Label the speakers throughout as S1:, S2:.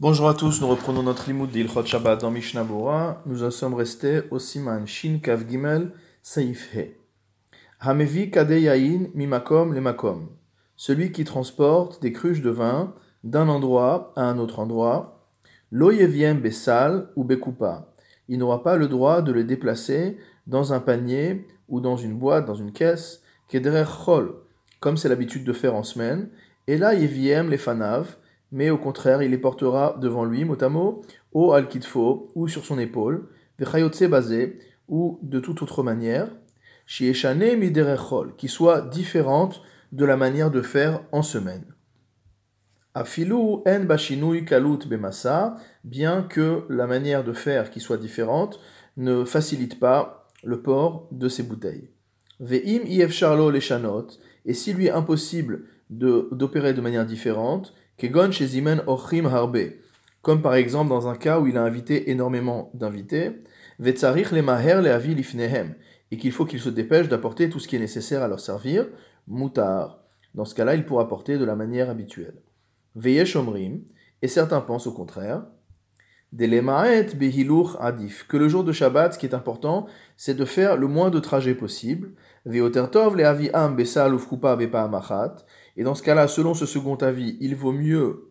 S1: Bonjour à tous, nous reprenons notre limoud d'Ilchot Shabbat dans Mishnah Bora. Nous en sommes restés au Siman Shin Kav Gimel Saif He. Hamevi Kade Yain Mimakom le Makom. Celui qui transporte des cruches de vin d'un endroit à un autre endroit. Lo Yeviem Besal ou Bekupa. Il n'aura pas le droit de le déplacer dans un panier ou dans une boîte, dans une caisse. Kedrer Chol, comme c'est l'habitude de faire en semaine. Et là Yeviem les Fanav mais au contraire, il les portera devant lui, motamo, au al-kitfo, ou sur son épaule, vechayotse basé, ou de toute autre manière, shieshane miderechol, qui soit différente de la manière de faire en semaine. Afilu en bashinui kalut bemasa, bien que la manière de faire qui soit différente ne facilite pas le port de ces bouteilles. Ve'im charlo leshanot, et s'il lui est impossible d'opérer de manière différente, Kegon Shezimen Ochrim Harbe, comme par exemple dans un cas où il a invité énormément d'invités, Vetzarich le Maher le Avi Lifnehem, et qu'il faut qu'il se dépêche d'apporter tout ce qui est nécessaire à leur servir, Mutar. Dans ce cas-là, il pourra apporter de la manière habituelle. Veyesh et certains pensent au contraire, Delemaet Behiluch Adif, que le jour de Shabbat, ce qui est important, c'est de faire le moins de trajets possible, Veotertov le Avi Am Besal Bepa et dans ce cas-là, selon ce second avis, il vaut mieux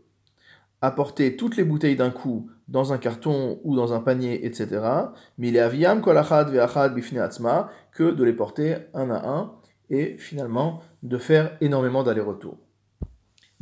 S1: apporter toutes les bouteilles d'un coup dans un carton ou dans un panier, etc. Mais il est aviam que de les porter un à un et finalement de faire énormément d'allers-retours.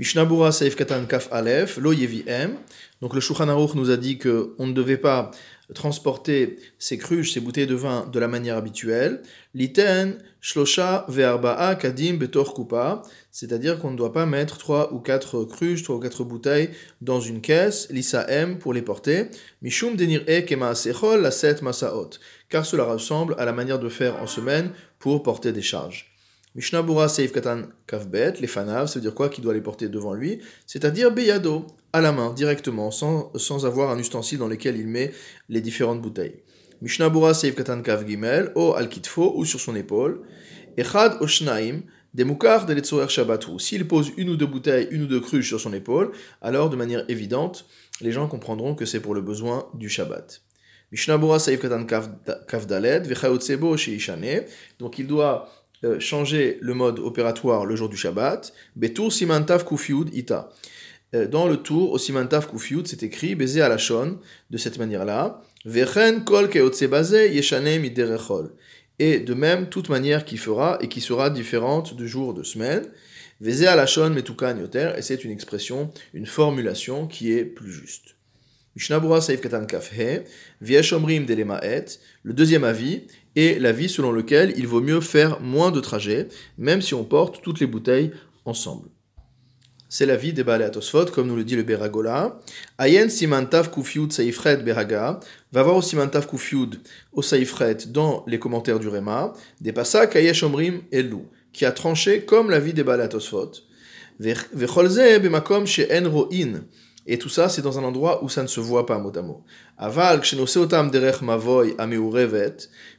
S1: Mishnabura Saif Katan Kaf Aleph, Lo M. Donc le Shulchan Aruch nous a dit qu'on ne devait pas transporter ces cruches, ces bouteilles de vin de la manière habituelle. Liten, Shlosha, Ve'arba'a, Kadim, Betor Kupa. C'est-à-dire qu'on ne doit pas mettre trois ou quatre cruches, trois ou quatre bouteilles dans une caisse, Lisa M, pour les porter. Mishum denir e la set masaot. Car cela ressemble à la manière de faire en semaine pour porter des charges. Mishnabura Seif Katan Kavbet, les fanav, ça veut dire quoi Qu'il doit les porter devant lui, c'est-à-dire Beyado, à la main, directement, sans, sans avoir un ustensile dans lequel il met les différentes bouteilles. Mishnabura Seif Katan Kav Gimel, o al kitfo, ou sur son épaule. Echad Oshnaim, des moukar de l'etzorer shabbatu. S'il pose une ou deux bouteilles, une ou deux cruches sur son épaule, alors de manière évidente, les gens comprendront que c'est pour le besoin du Shabbat. Mishnabura Seif Katan Kavdaled, Vechaotsebo Sheishane, donc il doit euh, changer le mode opératoire le jour du Shabbat. Betour simantav kufiud ita. Euh, dans le tour au simantav kufiud, c'est écrit baiser à la shon de cette manière-là. Vechen kol yeshane Et de même, toute manière qui fera et qui sera différente de jour de semaine. Veze à la shon metukan yoter. Et c'est une expression, une formulation qui est plus juste. Le deuxième avis, est l'avis selon lequel il vaut mieux faire moins de trajets, même si on porte toutes les bouteilles ensemble. C'est l'avis des Atosfot, comme nous le dit le Beragola. Ayen Simantav Kufiud Saifret Beraga, va voir au Simantav Kufiud au Saifret dans les commentaires du Rema, des passages Kayesh Omrim Elou, qui a tranché comme l'avis des Atosfot. Vecholze Bemakom She'en Ro'in, et tout ça, c'est dans un endroit où ça ne se voit pas mot à mot. Aval, derech mavoy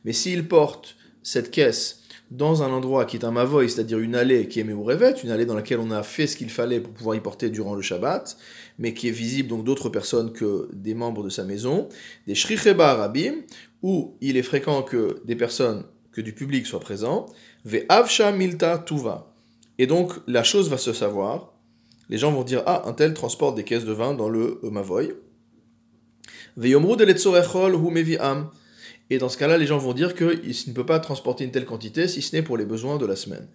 S1: mais s'il porte cette caisse dans un endroit qui est un mavoy, c'est-à-dire une allée qui est meurevet, une allée dans laquelle on a fait ce qu'il fallait pour pouvoir y porter durant le Shabbat, mais qui est visible donc d'autres personnes que des membres de sa maison, des shricheba rabim, où il est fréquent que des personnes, que du public soient présents, ve avsha milta tuva. Et donc la chose va se savoir, les gens vont dire Ah, un tel transporte des caisses de vin dans le euh, Mavoy. Et dans ce cas-là, les gens vont dire qu'il ne peut pas transporter une telle quantité si ce n'est pour les besoins de la semaine.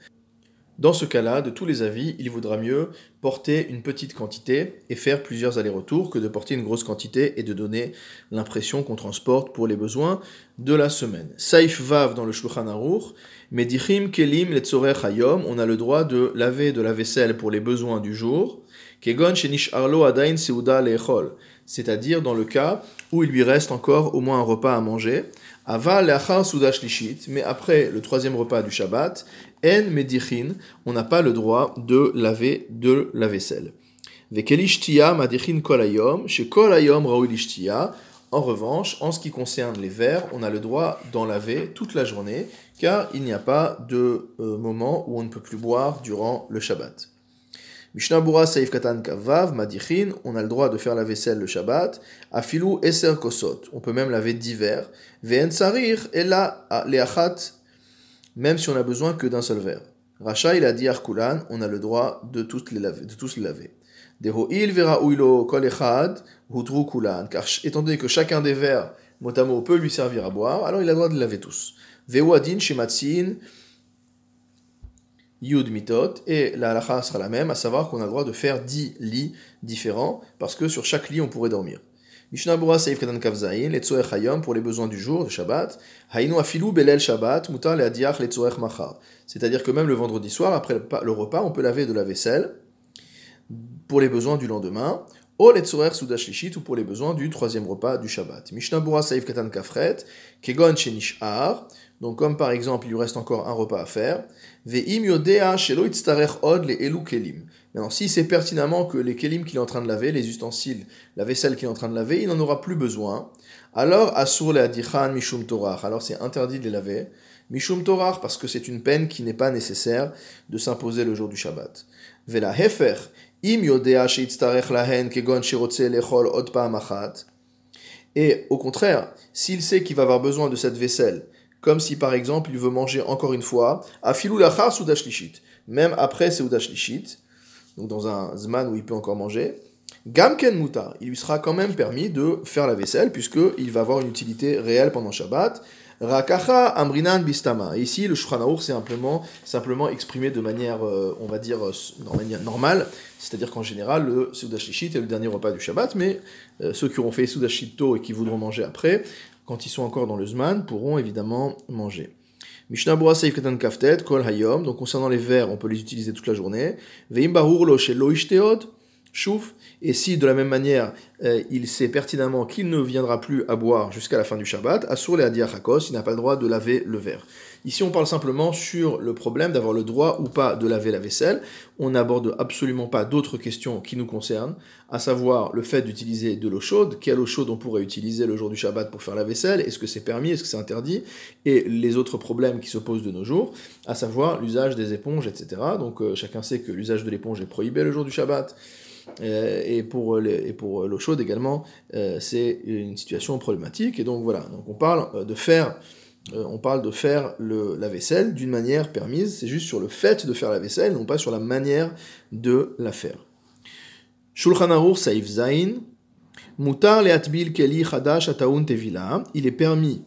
S1: Dans ce cas-là, de tous les avis, il vaudra mieux porter une petite quantité et faire plusieurs allers-retours que de porter une grosse quantité et de donner l'impression qu'on transporte pour les besoins de la semaine. Saif Vav dans le Shulchan Aruch, Medichim Kelim Letzorer Hayom, on a le droit de laver de la vaisselle pour les besoins du jour. Kegon Shenish Arlo Adain Seuda Lechol, c'est-à-dire dans le cas où il lui reste encore au moins un repas à manger. Ava Leachar Sudash Lishit, mais après le troisième repas du Shabbat, En Medichin, on n'a pas le droit de laver de la vaisselle. Madichin Kolayom, Kolayom en revanche, en ce qui concerne les verres, on a le droit d'en laver toute la journée, car il n'y a pas de euh, moment où on ne peut plus boire durant le Shabbat. Mishnabura Saif Katan Kavav, Madichin, on a le droit de faire la vaisselle le Shabbat. Afilu Eser Kosot, on peut même laver divers. Ve'en Sarir, et là, Leachat, même si on a besoin que d'un seul verre. Racha, il a dit Arkulan, on a le droit de tous les laver. De tous les laver. Vera uilo kol echad, hutru kulan, car étant donné que chacun des verres, motamo, peut lui servir à boire, alors il a le droit de les laver tous. Ve'uadin shematzin, Yud Mitot, et la halacha sera la même, à savoir qu'on a le droit de faire 10 lits différents, parce que sur chaque lit on pourrait dormir. Mishnah Bura Seif Kedan Kavzaïn, les Hayom pour les besoins du jour, de Shabbat, Hainu Afilu Belel Shabbat, Mutar le Adiach le Machar. C'est-à-dire que même le vendredi soir, après le repas, on peut laver de la vaisselle pour les besoins du lendemain, ou les Sudashlichit, ou pour les besoins du troisième repas du Shabbat. Mishnah Bura Seif Ketan Kafret, Kegon Shenishar, donc comme par exemple il lui reste encore un repas à faire, Ve'im Yodea Shelo Od le Elu Kelim. Maintenant, si c'est pertinemment que les kelim qu'il est en train de laver, les ustensiles, la vaisselle qu'il est en train de laver, il n'en aura plus besoin, alors Asur le Adichan Mishum Torah, alors c'est interdit de les laver, Mishum Torah, parce que c'est une peine qui n'est pas nécessaire de s'imposer le jour du Shabbat. Vela Hefer, Et au contraire, s'il sait qu'il va avoir besoin de cette vaisselle, comme si par exemple il veut manger encore une fois, afilou lachar soudashlishit, même après soudashlishit, donc dans un zman où il peut encore manger, gamken mutar, il lui sera quand même permis de faire la vaisselle puisqu'il va avoir une utilité réelle pendant Shabbat. Rakacha amrinan bistama. ici, le Shulchan c'est simplement, simplement exprimé de manière, euh, on va dire, euh, normale, c'est-à-dire qu'en général, le Soudashishit est le dernier repas du Shabbat, mais euh, ceux qui auront fait Soudashit tôt et qui voudront manger après quand ils sont encore dans le Zman, pourront évidemment manger. Mishnah Bura Seif Kaftet, Kol Hayom, donc concernant les verres, on peut les utiliser toute la journée. Veim Barur Lo Chouf, et si de la même manière euh, il sait pertinemment qu'il ne viendra plus à boire jusqu'à la fin du Shabbat, Asur le Adiachakos, il n'a pas le droit de laver le verre. Ici, on parle simplement sur le problème d'avoir le droit ou pas de laver la vaisselle. On n'aborde absolument pas d'autres questions qui nous concernent, à savoir le fait d'utiliser de l'eau chaude, quelle eau chaude on pourrait utiliser le jour du Shabbat pour faire la vaisselle, est-ce que c'est permis, est-ce que c'est interdit, et les autres problèmes qui se posent de nos jours, à savoir l'usage des éponges, etc. Donc euh, chacun sait que l'usage de l'éponge est prohibé le jour du Shabbat. Euh, et pour et pour l'eau chaude également, euh, c'est une situation problématique. Et donc voilà, donc on parle de faire euh, on parle de faire la vaisselle d'une manière permise, c'est juste sur le fait de faire la vaisselle, non pas sur la manière de la faire. Shulchan Aruch Saif Zain, Mutar le'atbil keli chadash ataun tevila, il est permis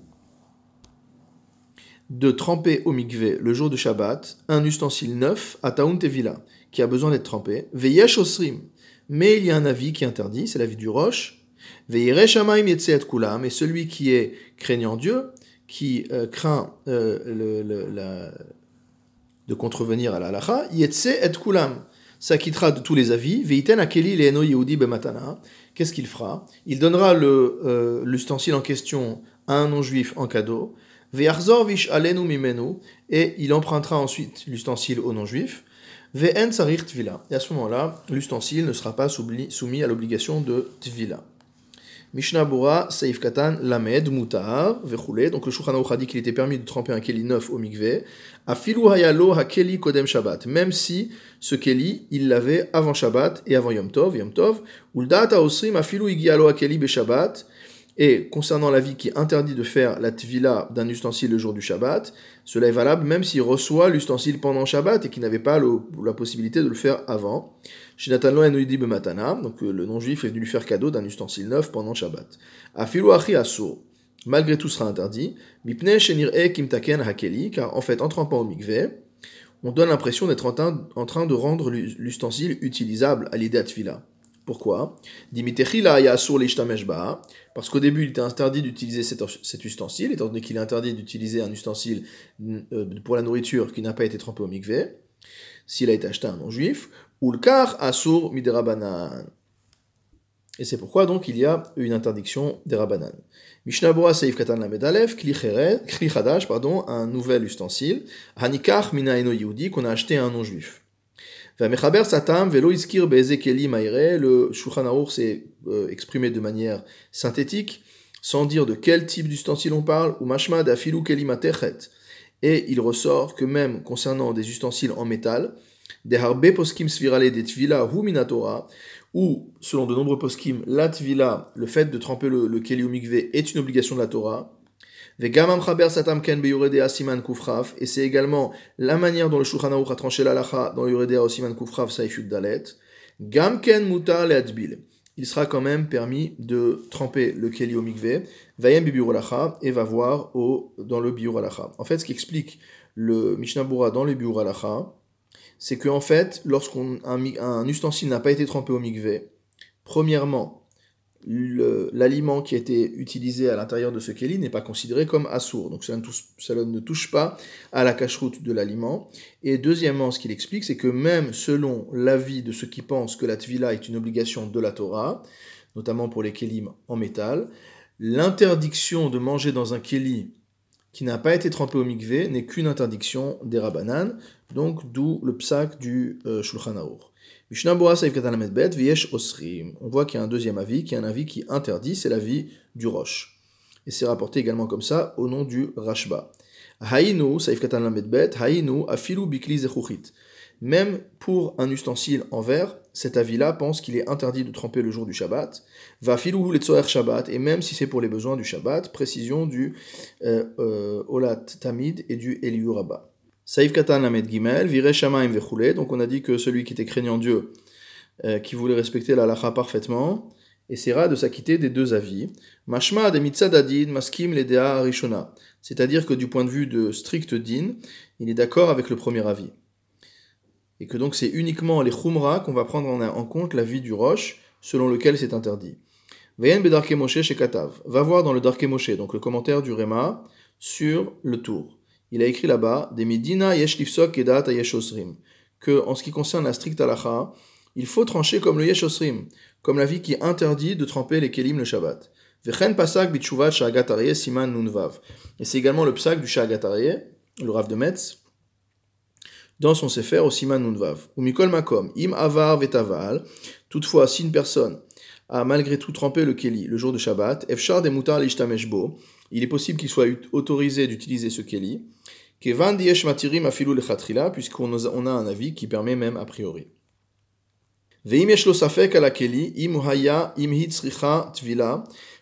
S1: de tremper au mikveh le jour de Shabbat un ustensile neuf, ataun tevila, qui a besoin d'être trempé, veyesh osrim, mais il y a un avis qui interdit, c'est l'avis du roche, veyeresh amaim et kulam, et celui qui est craignant Dieu, qui euh, craint euh, de contrevenir à la halacha, s'acquittera de tous les avis, veiten akeli leeno yehudi bematana, qu'est-ce qu'il fera? Il donnera euh, l'ustensile en question à un non-juif en cadeau, alenu mimenu, et il empruntera ensuite l'ustensile au non-juif, ve'en sarir tvila. Et à ce moment-là, l'ustensile ne sera pas soumis à l'obligation de tvila. Mishnah Bura, Saif Katan, Lamed, Mutar, Vechoulé. Donc le Shulchan a dit qu'il était permis de tremper un keli neuf au mikveh. Afilu hayalo hakeli kodem Shabbat. Même si ce keli, il l'avait avant Shabbat et avant Yom Tov, Yom Tov. Uldata osrim afilu igialo hakeli be Shabbat. Et concernant la vie qui interdit de faire la tvila d'un ustensile le jour du Shabbat, cela est valable même s'il reçoit l'ustensile pendant Shabbat et qu'il n'avait pas la possibilité de le faire avant. Chez Nathan Matana, donc euh, le non-juif est venu lui faire cadeau d'un ustensile neuf pendant Shabbat. Afilu achi malgré tout sera interdit. Mipne shenir e kimtaken hakeli, car en fait en trempant au mikveh, on donne l'impression d'être en, train de rendre l'ustensile utilisable à l'idée tvila. Pourquoi? Parce qu'au début, il était interdit d'utiliser cet, ustensile, étant donné qu'il est interdit d'utiliser un ustensile euh, pour la nourriture qui n'a pas été trempé au mikveh, s'il a été acheté à un non-juif, ou le car asur miderabanan. Et c'est pourquoi donc il y a une interdiction des rabanan. Mishnah Bora Seif Katan Lamedalef, Kli Chadash, pardon, un nouvel ustensile, Hanikach Mina Eno Yehudi, qu'on a acheté à un non-juif. Le Shulchan s'est euh, exprimé de manière synthétique, sans dire de quel type d'ustensile on parle, ou mashma d'afilu keli Et il ressort que même concernant des ustensiles en métal, Des harbe poskim svirale des tvila minatora, ou, selon de nombreux poskim, la tvila, le fait de tremper le, le keli est une obligation de la Torah. Et c'est également la manière dont le Shulchan a tranché la lacha dans yuredea au siman kufraf saifut dalet. Gam ken mutar il sera quand même permis de tremper le keli au mikvé, vayem bibiuralacha, et va voir au, dans le biuralacha. En fait, ce qui explique le Mishnah Bura dans le biuralacha, c'est qu'en fait, lorsqu'un un, ustensile n'a pas été trempé au mikvé, premièrement, l'aliment qui a été utilisé à l'intérieur de ce keli n'est pas considéré comme assour. Donc ça ne, touche, pas à la cache-route de l'aliment. Et deuxièmement, ce qu'il explique, c'est que même selon l'avis de ceux qui pensent que la tvila est une obligation de la Torah, notamment pour les kelim en métal, l'interdiction de manger dans un keli qui n'a pas été trempé au mikvé n'est qu'une interdiction des rabanan, donc d'où le psak du euh, Shulchan On voit qu'il y a un deuxième avis, qui est un avis qui interdit, c'est l'avis du Roche. Et c'est rapporté également comme ça au nom du Rashba. Même pour un ustensile en verre, cet avis-là pense qu'il est interdit de tremper le jour du Shabbat. Va filou le Shabbat, et même si c'est pour les besoins du Shabbat, précision du euh, euh, Olat Tamid et du Eliu Saïf Katan Lamed Gimel, Vire Shamaim Vechule. Donc on a dit que celui qui était craignant Dieu, euh, qui voulait respecter la lacha parfaitement, essaiera de s'acquitter des deux avis. Mashma de Mitzadadin Maskim Ledea Arishona. C'est-à-dire que du point de vue de strict din, il est d'accord avec le premier avis. Et que donc c'est uniquement les Khumra qu'on va prendre en, compte l'avis du Roche, selon lequel c'est interdit. Vayen Bedarke Moshe chez Katav. Va voir dans le Darke Moshe, donc le commentaire du Réma, sur le tour il a écrit là-bas, des Medina yesh lifsok kedat osrim, que en ce qui concerne la stricte halacha, il faut trancher comme le yesh osrim, comme la vie qui interdit de tremper les kelim le Shabbat. Vechen pasak bitshuvat shagatarye siman nunvav. Et c'est également le psak du shagatarye, le Rav de Metz, dans son sefer au siman nunvav. Ou mikol makom, im avar vetaval. Toutefois, si une personne a malgré tout trempé le keli le jour de Shabbat, efshar de mutar lishtameshbo, il est possible qu'il soit autorisé d'utiliser ce keli, puisqu'on on a un avis qui permet même a priori.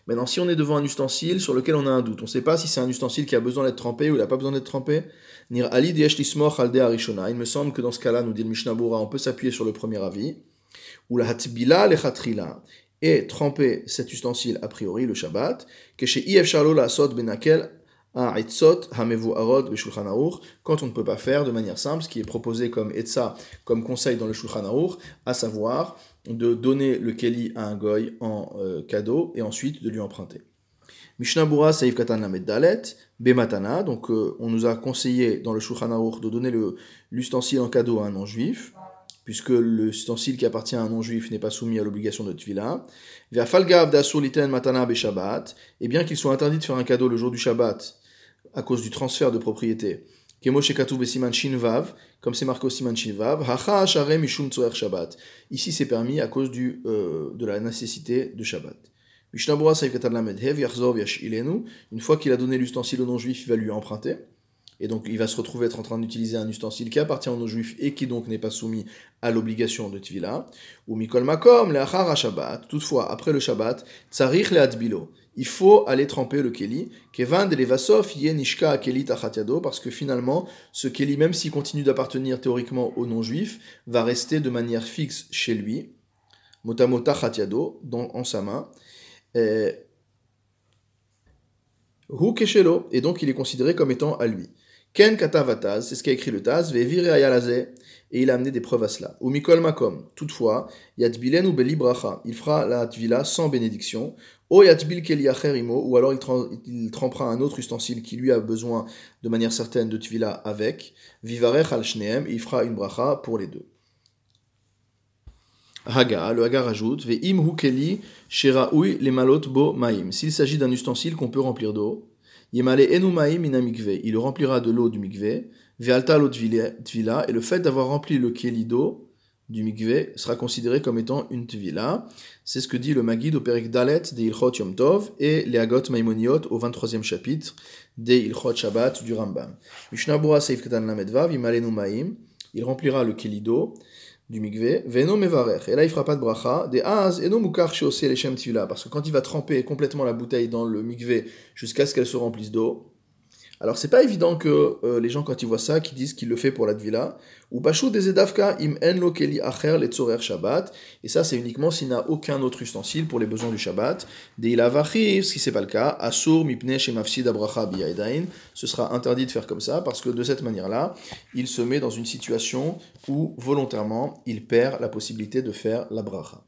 S1: Maintenant, si on est devant un ustensile sur lequel on a un doute, on ne sait pas si c'est un ustensile qui a besoin d'être trempé ou il n'a pas besoin d'être trempé. Il me semble que dans ce cas-là, nous dit le Mishnah on peut s'appuyer sur le premier avis. Ou la hatbila et tremper cet ustensile a priori le Shabbat, que chez benakel quand on ne peut pas faire de manière simple, ce qui est proposé comme etza, comme conseil dans le Shulchan à savoir de donner le keli à un goy en euh, cadeau et ensuite de lui emprunter. Mishnah Bura Saïf Katan Lamed Dalet, Bematana, donc euh, on nous a conseillé dans le Shulchan de donner l'ustensile en cadeau à un non-juif puisque l'ustensile qui appartient à un non-juif n'est pas soumis à l'obligation de tvila. matana et bien qu'il soit interdit de faire un cadeau le jour du Shabbat à cause du transfert de propriété, comme c'est marqué au siman shinvav, shabbat. Ici c'est permis à cause du, euh, de la nécessité de Shabbat. Une fois qu'il a donné l'ustensile au non-juif, il va lui emprunter et donc il va se retrouver être en train d'utiliser un ustensile qui appartient aux juifs et qui donc n'est pas soumis à l'obligation de tvila. Ou mikol makom le Shabbat. Toutefois, après le Shabbat, tsarich le adbilo. Il faut aller tremper le keli. Kevan de levasov yenishka keli tachatiado parce que finalement, ce keli, même s'il continue d'appartenir théoriquement aux non-juifs, va rester de manière fixe chez lui, motamota chatiado, en sa main. Et, et donc il est considéré comme étant à lui. Ken katavataz, c'est ce qu'a écrit le Taz, vevire ayalaze, et il a amené des preuves à cela. Ou mikol makom, toutefois, yatbilen ou beli bracha, il fera la tvila sans bénédiction, o yatbil keli imo, ou alors il, trempera un autre ustensile qui lui a besoin de manière certaine de tvila avec, vivarech al shneem, il fera une bracha pour les deux. Haga, le Haga rajoute, ve'im hu keli sheraoui le malot bo maim, s'il s'agit d'un ustensile qu'on peut remplir d'eau, Il remplira de l'eau du mikve, ve'alta l'eau tvila, et le fait d'avoir rempli le keli d'eau du mikve sera considéré comme étant une tvila. C'est ce que dit le Magid au Perek Dalet des Ilchot Yom Tov et les Agot Maimoniot au 23e chapitre des Ilchot Shabbat du Rambam. Mishnah il remplira le kelido du mikvé, veno mevarech, et là il fera pas de bracha, des az, et non mukar les parce que quand il va tremper complètement la bouteille dans le mikvé jusqu'à ce qu'elle se remplisse d'eau, alors c'est pas évident que euh, les gens quand ils voient ça, qui disent qu'il le fait pour la dvila, ou bashu des edavka im en lo keli acher le tzorer shabbat, et ça c'est uniquement s'il n'a aucun autre ustensile pour les besoins du shabbat. Des ilavachi, ce qui c'est pas le cas, asur mipne shemafsid abracha biyaedain, ce sera interdit de faire comme ça parce que de cette manière-là, il se met dans une situation où volontairement il perd la possibilité de faire la bracha.